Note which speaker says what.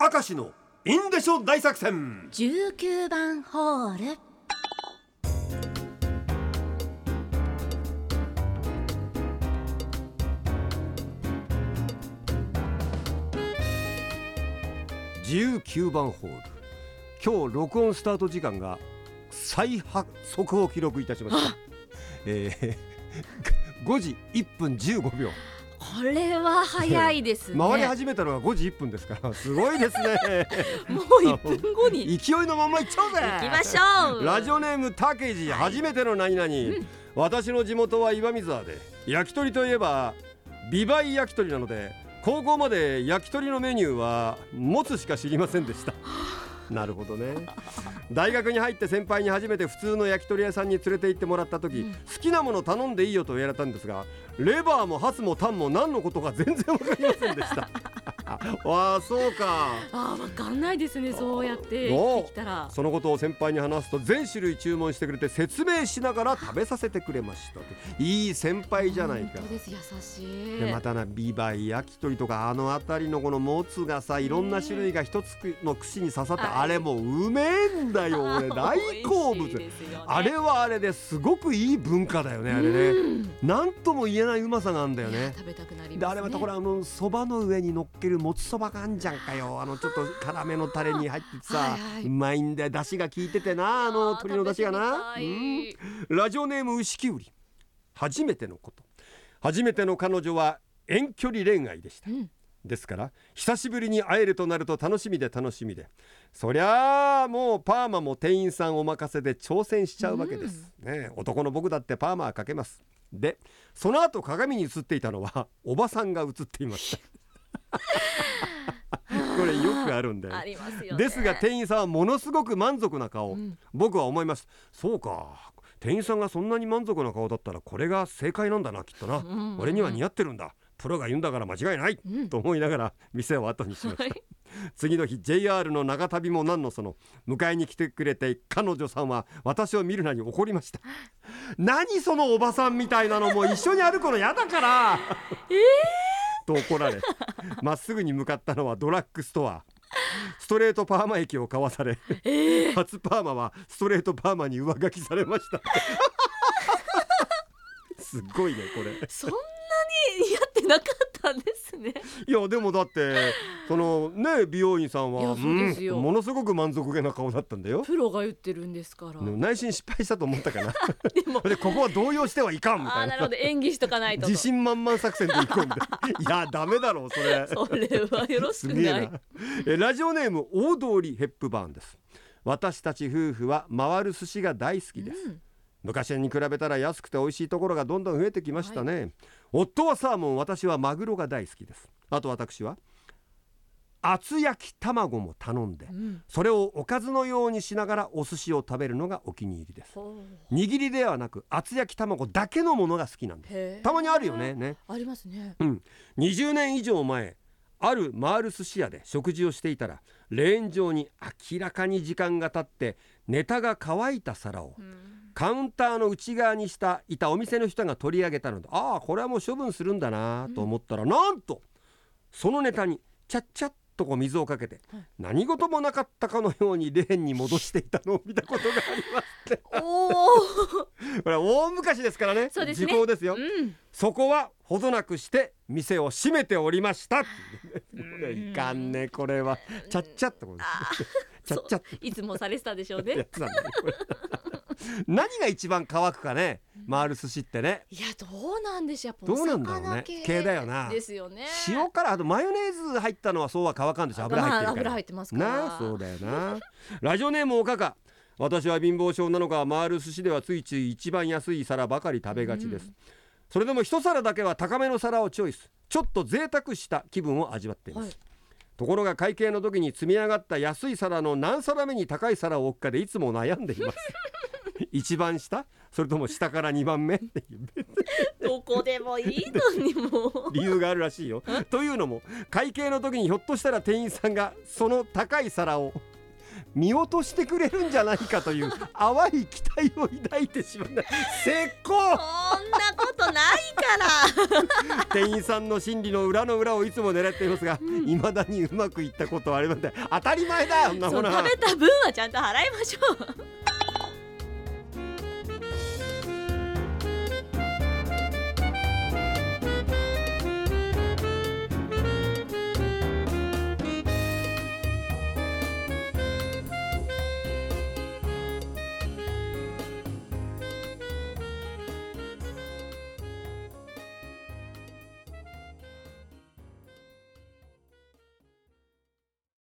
Speaker 1: 明石のインデショ大作戦。
Speaker 2: 19番ホール。
Speaker 1: 19番ホール。今日録音スタート時間が最速を記録いたしました、えー、5時1分15秒
Speaker 2: これは早いですね。
Speaker 1: 回り始めたのが5時1分ですから すごいですね。
Speaker 2: もう1分後に。
Speaker 1: 勢いのままいっちゃおうぜ。
Speaker 2: 行きましょう。
Speaker 1: ラジオネームたけじ初めての何々、
Speaker 2: うん。
Speaker 1: 私の地元は岩見沢で。焼き鳥といえばビバイ焼き鳥なので高校まで焼き鳥のメニューはもつしか知りませんでしたなるほどね。大学に入って先輩に初めて普通の焼き鳥屋さんに連れて行ってもらった時、
Speaker 2: うん。
Speaker 1: 好きなもの頼んでいいよと言われたんですがレバーもハツもタンも何のことか全然わかりませんでしたわあそうか。
Speaker 2: あーわかんないですねそうやってきたら。
Speaker 1: そのことを先輩に話すと全種類注文してくれて説明しながら食べさせてくれましたいい先輩じゃないか。
Speaker 2: 優しい。
Speaker 1: でまたなビバイ焼き鳥とかあの辺りのこのもつがさいろんな種類が一つの串に刺さって
Speaker 2: はい
Speaker 1: あれもうめえんだよ俺。大好物。
Speaker 2: ね。
Speaker 1: あれはあれですごくいい文化だよねあれね。
Speaker 2: うん。
Speaker 1: なんとも言えないうまさがあるんだよね。
Speaker 2: 食べたくなりますね。
Speaker 1: であれまたこれあのそばの上に乗っけるもつそばがあんじゃんかよ。あのちょっと辛めのタレに入っててさ
Speaker 2: はいはい。う
Speaker 1: まいんだよ出汁が効いててなあの鶏の出汁がな、うん。ラジオネーム牛きゅうり。初めてのこと。初めての彼女は遠距離恋愛でした。
Speaker 2: うん。
Speaker 1: ですから久しぶりに会えるとなると楽しみで楽しみで。そりゃあもうパーマも店員さんお任せで挑戦しちゃうわけです、ねえ男の僕だってパーマはかけます。でその後鏡に映っていたのはおばさんが映っていました これよくあるんだよ。
Speaker 2: よね。
Speaker 1: ですが店員さんはものすごく満足な顔、
Speaker 2: うん。
Speaker 1: 僕は思います。そうか。店員さんがそんなに満足な顔だったらこれが正解なんだなきっとな、
Speaker 2: うんうんうん。
Speaker 1: 俺には似合ってるんだ。プロが言うんだから間違いない、
Speaker 2: うん。
Speaker 1: と思いながら店を後にしました、
Speaker 2: はい。
Speaker 1: 次の日 JR の長旅も何のその迎えに来てくれて彼女さんは私を見るなに怒りました。何そのおばさんみたいなのも一緒に歩くの嫌だからと怒られ まっすぐに向かったのはドラッグストア。ストレートパーマ液を買わされ
Speaker 2: えー。
Speaker 1: 初パーマはストレートパーマに上書きされました。すごいねこれ。
Speaker 2: そんななかったんですね。
Speaker 1: いやでもだってそのね美容院さん
Speaker 2: い
Speaker 1: は
Speaker 2: う
Speaker 1: んものすごく満足げな顔だったんだよ。
Speaker 2: プロが言ってるんですから。
Speaker 1: 内心失敗したと思ったかな。
Speaker 2: でも。
Speaker 1: でここは動揺してはいかんみ
Speaker 2: あ
Speaker 1: たいな。
Speaker 2: ーなるほど。演技しとかないとと。
Speaker 1: 自信満々作戦でいこうみたいないやダメだろうそれ。
Speaker 2: それはよろしくない。
Speaker 1: な。えラジオネーム大通りヘップバーンです。私たち夫婦は回る寿司が大好きです、
Speaker 2: うん
Speaker 1: 昔に比べたら安くて美味しいところがどんどん増えてきましたね、夫はサーモン私はマグロが大好きです。あと私は厚焼き卵も頼んで
Speaker 2: うん。
Speaker 1: それをおかずのようにしながらお寿司を食べるのがお気に入りです。握りではなく厚焼き卵だけのものが好きなんです。たまにあるよね。ね。
Speaker 2: ありますね。
Speaker 1: うん。20年以上前ある回る寿司屋で食事をしていたらレーン上に明らかに時間が経ってネタが乾いた皿を
Speaker 2: うん
Speaker 1: カウンターの内側にしたいたお店の人が取り上げたのでああこれはもう処分するんだなと思ったら、なんとそのネタにチャッチャッとこう水をかけて、
Speaker 2: はい。
Speaker 1: 何事もなかったかのようにレーンに戻していたのを 見たことがありますって
Speaker 2: おお
Speaker 1: これは大昔ですからね。
Speaker 2: そうですね。
Speaker 1: 時効ですよ、
Speaker 2: うん。
Speaker 1: そこはほどなくして店を閉めておりました。いかんねこれは。ちゃっちゃっとこう
Speaker 2: あ
Speaker 1: ちゃっちゃっ
Speaker 2: いつもされてたでしょうね
Speaker 1: 何が一番乾くかね回る寿司ってね。
Speaker 2: いやどうなんでしょう
Speaker 1: どうなんだろうね。
Speaker 2: 系
Speaker 1: 系だよな。
Speaker 2: ですよね。
Speaker 1: 塩辛あとマヨネーズ入ったのはそうは乾かんでしょ。油入ってるから、
Speaker 2: まあ油入ってますから。
Speaker 1: なあそうだよな。ラジオネームおかか私は貧乏症なのか回る寿司ではついつい一番安い皿ばかり食べがちです、
Speaker 2: うん。
Speaker 1: それでも一皿だけは高めの皿をチョイス。ちょっと贅沢した気分を味わっています、
Speaker 2: はい。
Speaker 1: ところが会計の時に積み上がった安い皿の何皿目に高い皿を置くかでいつも悩んでいます一番下？それとも下から2番目？っていう
Speaker 2: どこでもいいのにも。う
Speaker 1: 理由があるらしいよ。というのも会計の時にひょっとしたら店員さんがその高い皿を見落としてくれるんじゃないかという淡い期待を抱いてしまう石膏
Speaker 2: そんなことないから。
Speaker 1: 店員さんの心理の裏の裏をいつも狙っていますが、
Speaker 2: うん。
Speaker 1: 未だにうまくいったことはありません。当たり前だよそんな
Speaker 2: そう
Speaker 1: ものは。
Speaker 2: 食べた分はちゃんと払いましょう